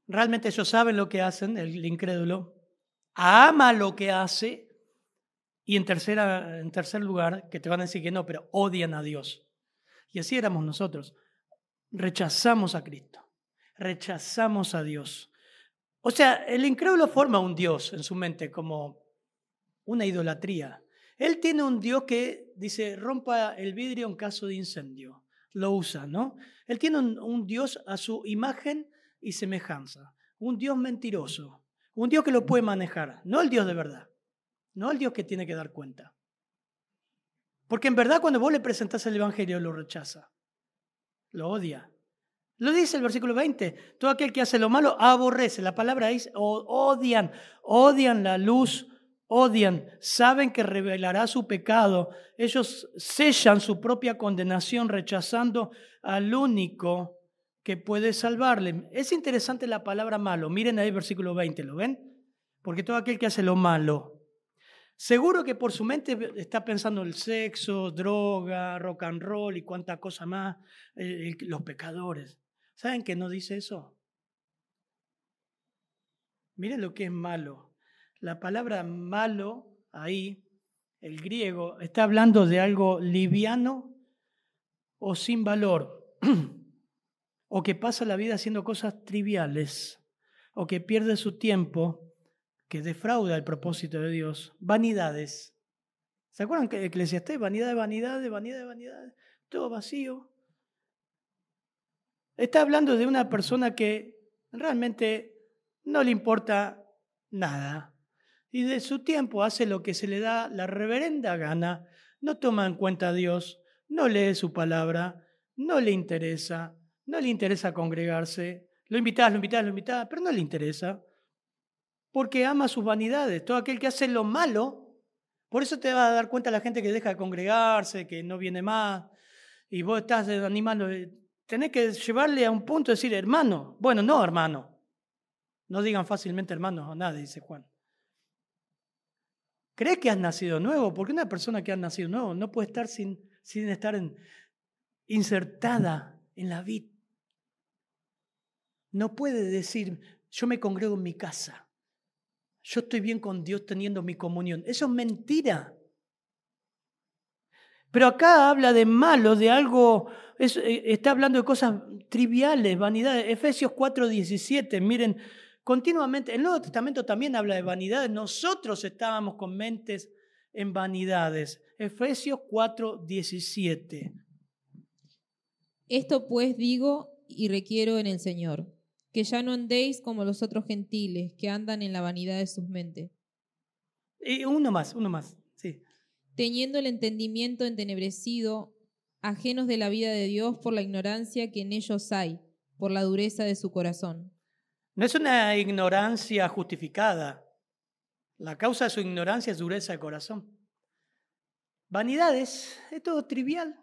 Speaker 1: Realmente ellos saben lo que hacen, el incrédulo, ama lo que hace y en, tercera, en tercer lugar, que te van a decir que no, pero odian a Dios. Y así éramos nosotros. Rechazamos a Cristo, rechazamos a Dios. O sea, el incrédulo forma un Dios en su mente como una idolatría. Él tiene un Dios que dice, rompa el vidrio en caso de incendio. Lo usa, ¿no? Él tiene un, Dios a su imagen y semejanza. Un Dios mentiroso, un Dios que lo puede manejar, no el Dios de verdad, no el Dios que tiene que dar cuenta. Porque en verdad cuando vos le presentás el Evangelio lo rechaza, lo odia. Lo dice el versículo 20, todo aquel que hace lo malo aborrece, la palabra dice, odian, odian la luz, odian, saben que revelará su pecado, ellos sellan su propia condenación rechazando al único que puede salvarle. Es interesante la palabra malo. Miren ahí versículo 20, ¿lo ven? Porque todo aquel que hace lo malo, seguro que por su mente está pensando el sexo, droga, rock and roll y cuánta cosa más, eh, los pecadores. ¿Saben que no dice eso? Miren lo que es malo. La palabra malo ahí, el griego, está hablando de algo liviano o sin valor. o que pasa la vida haciendo cosas triviales, o que pierde su tiempo, que defrauda el propósito de Dios, vanidades. ¿Se acuerdan que Eclesiastés, vanidad de vanidad, de vanidad de vanidad, todo vacío? Está hablando de una persona que realmente no le importa nada y de su tiempo hace lo que se le da la reverenda gana, no toma en cuenta a Dios, no lee su palabra, no le interesa, no le interesa congregarse. Lo invitás, lo invitás, lo invitás, pero no le interesa. Porque ama sus vanidades. Todo aquel que hace lo malo, por eso te va a dar cuenta la gente que deja de congregarse, que no viene más. Y vos estás animando. Tenés que llevarle a un punto de decir, hermano. Bueno, no, hermano. No digan fácilmente hermano a nadie, dice Juan. ¿Crees que has nacido nuevo? Porque una persona que ha nacido nuevo no puede estar sin, estar insertada en la vida no puede decir, Yo me congrego en mi casa. Yo estoy bien con Dios teniendo mi comunión. Eso es mentira. Pero acá habla de malo, de algo, eh, está hablando de cosas triviales, vanidades. Efesios 4:17, miren, continuamente, el Nuevo Testamento también habla de vanidades. Nosotros estábamos con mentes en vanidades. Efesios 4:17.
Speaker 2: Esto pues digo y requiero en el Señor, que ya no andéis como los otros gentiles que andan en la vanidad de sus mentes.
Speaker 1: Y uno más, uno más, sí
Speaker 2: teniendo el entendimiento entenebrecido, ajenos de la vida de Dios por la ignorancia que en ellos hay, por la dureza de su corazón.
Speaker 1: No es una ignorancia justificada. La causa de su ignorancia es dureza de corazón. Vanidades, es todo trivial.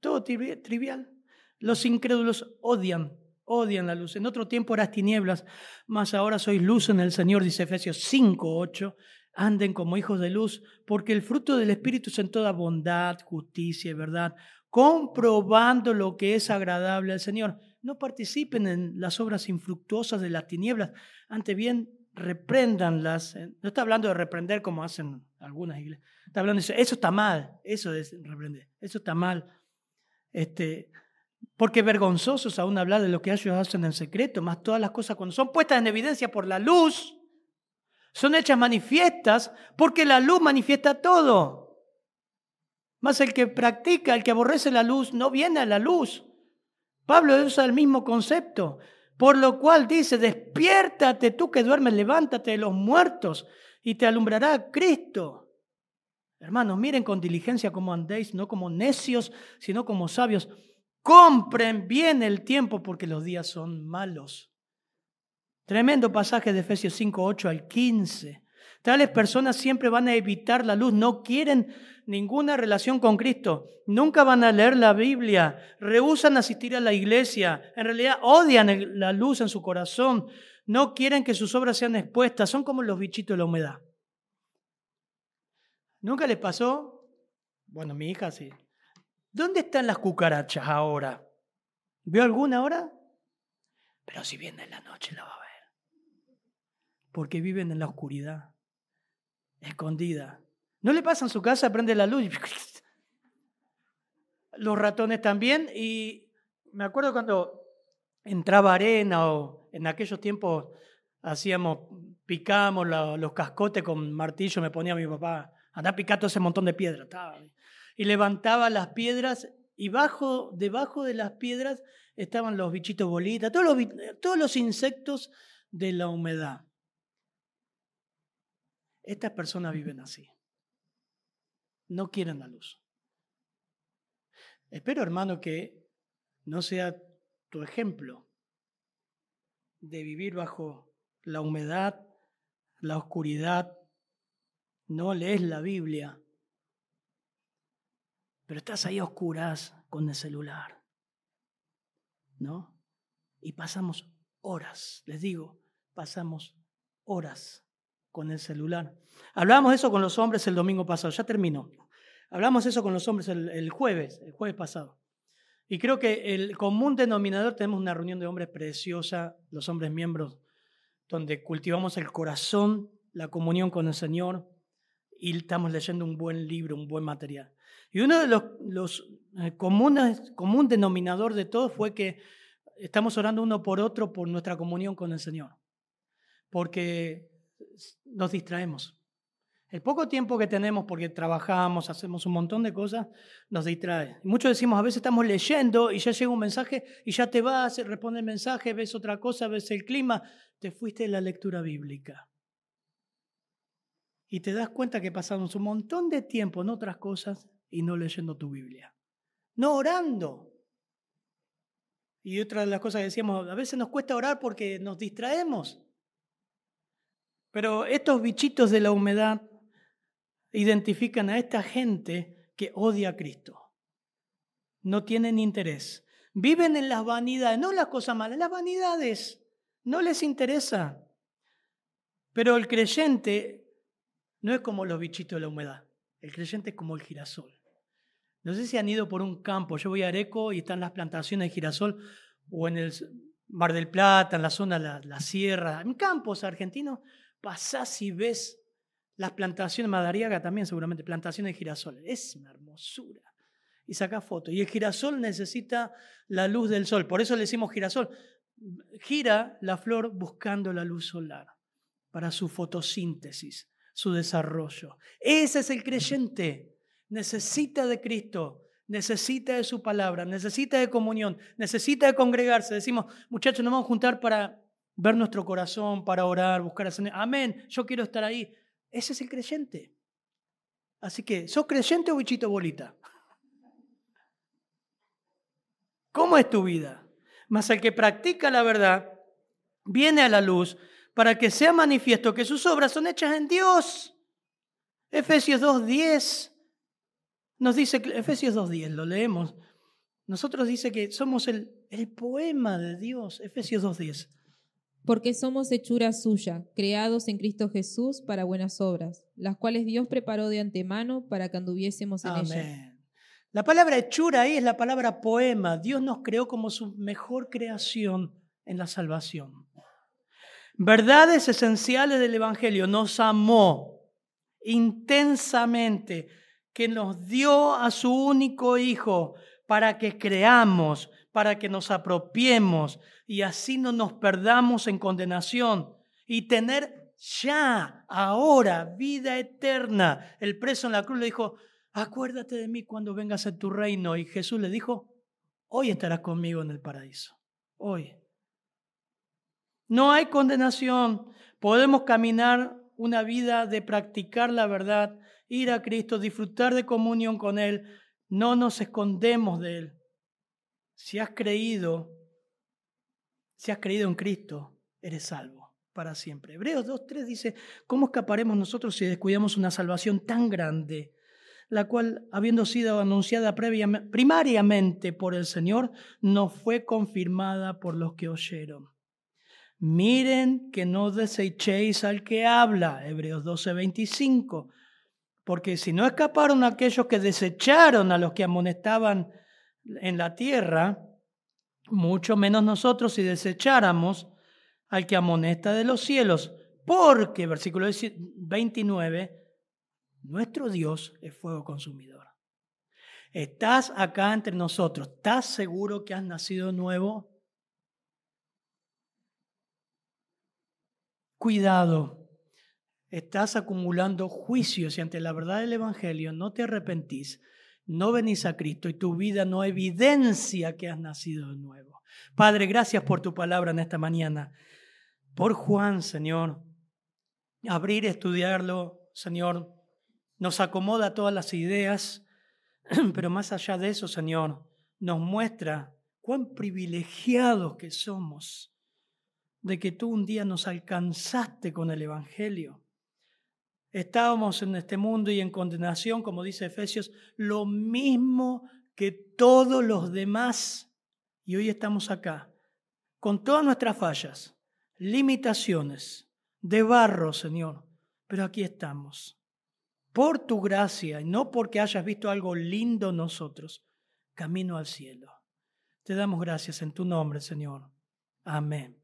Speaker 1: Todo trivial. Los incrédulos odian, odian la luz. En otro tiempo eras tinieblas, mas ahora sois luz en el Señor, dice Efesios 5, 8 anden como hijos de luz, porque el fruto del Espíritu es en toda bondad, justicia y verdad, comprobando lo que es agradable al Señor. No participen en las obras infructuosas de las tinieblas, ante bien repréndanlas. No está hablando de reprender como hacen algunas iglesias. Está hablando de eso, eso está mal, eso es reprender, eso está mal. Este, porque vergonzosos aún hablar de lo que ellos hacen en secreto, más todas las cosas cuando son puestas en evidencia por la luz, son hechas manifiestas porque la luz manifiesta todo. Mas el que practica, el que aborrece la luz, no viene a la luz. Pablo usa el mismo concepto, por lo cual dice, despiértate tú que duermes, levántate de los muertos y te alumbrará Cristo. Hermanos, miren con diligencia cómo andéis, no como necios, sino como sabios. Compren bien el tiempo porque los días son malos. Tremendo pasaje de Efesios 5, 8 al 15. Tales personas siempre van a evitar la luz, no quieren ninguna relación con Cristo, nunca van a leer la Biblia, rehusan asistir a la iglesia, en realidad odian la luz en su corazón, no quieren que sus obras sean expuestas, son como los bichitos de la humedad. ¿Nunca les pasó? Bueno, mi hija sí. ¿Dónde están las cucarachas ahora? ¿Vio alguna ahora? Pero si viene en la noche la va a ver porque viven en la oscuridad, escondida. ¿No le pasa en su casa, prende la luz? Los ratones también. Y me acuerdo cuando entraba arena o en aquellos tiempos hacíamos, picábamos los cascotes con martillo, me ponía mi papá, andá picando ese montón de piedras. Y levantaba las piedras y bajo, debajo de las piedras estaban los bichitos bolitas, todos los, todos los insectos de la humedad. Estas personas viven así. No quieren la luz. Espero, hermano, que no sea tu ejemplo de vivir bajo la humedad, la oscuridad. No lees la Biblia, pero estás ahí a oscuras con el celular. ¿No? Y pasamos horas, les digo, pasamos horas con el celular. Hablábamos eso con los hombres el domingo pasado, ya terminó. Hablamos eso con los hombres el, jueves, el jueves pasado. Y creo que el común denominador, tenemos una reunión de hombres preciosa, los hombres miembros, donde cultivamos el corazón, la comunión con el Señor y estamos leyendo un buen libro, un buen material. Y uno de los, los eh, comunes, común denominador de todo fue que estamos orando uno por otro por nuestra comunión con el Señor. Porque nos distraemos. El poco tiempo que tenemos porque trabajamos, hacemos un montón de cosas, nos distrae. Muchos decimos, a veces estamos leyendo y ya llega un mensaje y ya te vas, responde el mensaje, ves otra cosa, ves el clima, te fuiste de la lectura bíblica. Y te das cuenta que pasamos un montón de tiempo en otras cosas y no leyendo tu Biblia. No orando. Y otra de las cosas que decíamos, a veces nos cuesta orar porque nos distraemos. Pero estos bichitos de la humedad identifican a esta gente que odia a Cristo. No tienen interés. Viven en las vanidades, no las cosas malas, las vanidades. No les interesa. Pero el creyente no es como los bichitos de la humedad. El creyente es como el girasol. No sé si han ido por un campo. Yo voy a Areco y están las plantaciones de girasol o en el Mar del Plata, en la zona de la, la sierra, en campos argentinos, pasás y ves las plantaciones, Madariaga también seguramente, plantaciones de girasol. Es una hermosura. Y saca fotos. Y el girasol necesita la luz del sol. Por eso le decimos girasol. Gira la flor buscando la luz solar para su fotosíntesis, su desarrollo. Ese es el creyente. Necesita de Cristo, necesita de su palabra, necesita de comunión, necesita de congregarse. Decimos, muchachos, nos vamos a juntar para ver nuestro corazón, para orar, buscar Señor. Amén, yo quiero estar ahí. Ese es el creyente. Así que, ¿sos creyente o bichito bolita? ¿Cómo es tu vida? Mas el que practica la verdad viene a la luz para que sea manifiesto que sus obras son hechas en Dios. Efesios 2.10 nos dice, Efesios 2.10, lo leemos. Nosotros dice que somos el, el poema de Dios, Efesios 2.10
Speaker 2: porque somos hechura suya, creados en Cristo Jesús para buenas obras, las cuales Dios preparó de antemano para que anduviésemos en Amén.
Speaker 1: La palabra hechura ahí es la palabra poema. Dios nos creó como su mejor creación en la salvación. Verdades esenciales del Evangelio. Nos amó intensamente, que nos dio a su único Hijo para que creamos, para que nos apropiemos y así no nos perdamos en condenación y tener ya, ahora, vida eterna. El preso en la cruz le dijo, acuérdate de mí cuando vengas a tu reino. Y Jesús le dijo, hoy estarás conmigo en el paraíso. Hoy. No hay condenación. Podemos caminar una vida de practicar la verdad, ir a Cristo, disfrutar de comunión con Él. No nos escondemos de Él. Si has creído, si has creído en Cristo, eres salvo para siempre. Hebreos 2.3 dice, ¿cómo escaparemos nosotros si descuidamos una salvación tan grande, la cual, habiendo sido anunciada primariamente por el Señor, no fue confirmada por los que oyeron? Miren que no desechéis al que habla, Hebreos 12.25, porque si no escaparon aquellos que desecharon a los que amonestaban en la tierra, mucho menos nosotros si desecháramos al que amonesta de los cielos, porque, versículo 29, nuestro Dios es fuego consumidor. Estás acá entre nosotros, ¿estás seguro que has nacido nuevo? Cuidado, estás acumulando juicios y ante la verdad del Evangelio no te arrepentís no venís a Cristo y tu vida no evidencia que has nacido de nuevo. Padre, gracias por tu palabra en esta mañana. Por Juan, Señor. Abrir, estudiarlo, Señor. Nos acomoda todas las ideas, pero más allá de eso, Señor, nos muestra cuán privilegiados que somos de que tú un día nos alcanzaste con el Evangelio Estábamos en este mundo y en condenación, como dice Efesios, lo mismo que todos los demás. Y hoy estamos acá, con todas nuestras fallas, limitaciones, de barro, Señor. Pero aquí estamos, por tu gracia y no porque hayas visto algo lindo nosotros, camino al cielo. Te damos gracias en tu nombre, Señor. Amén.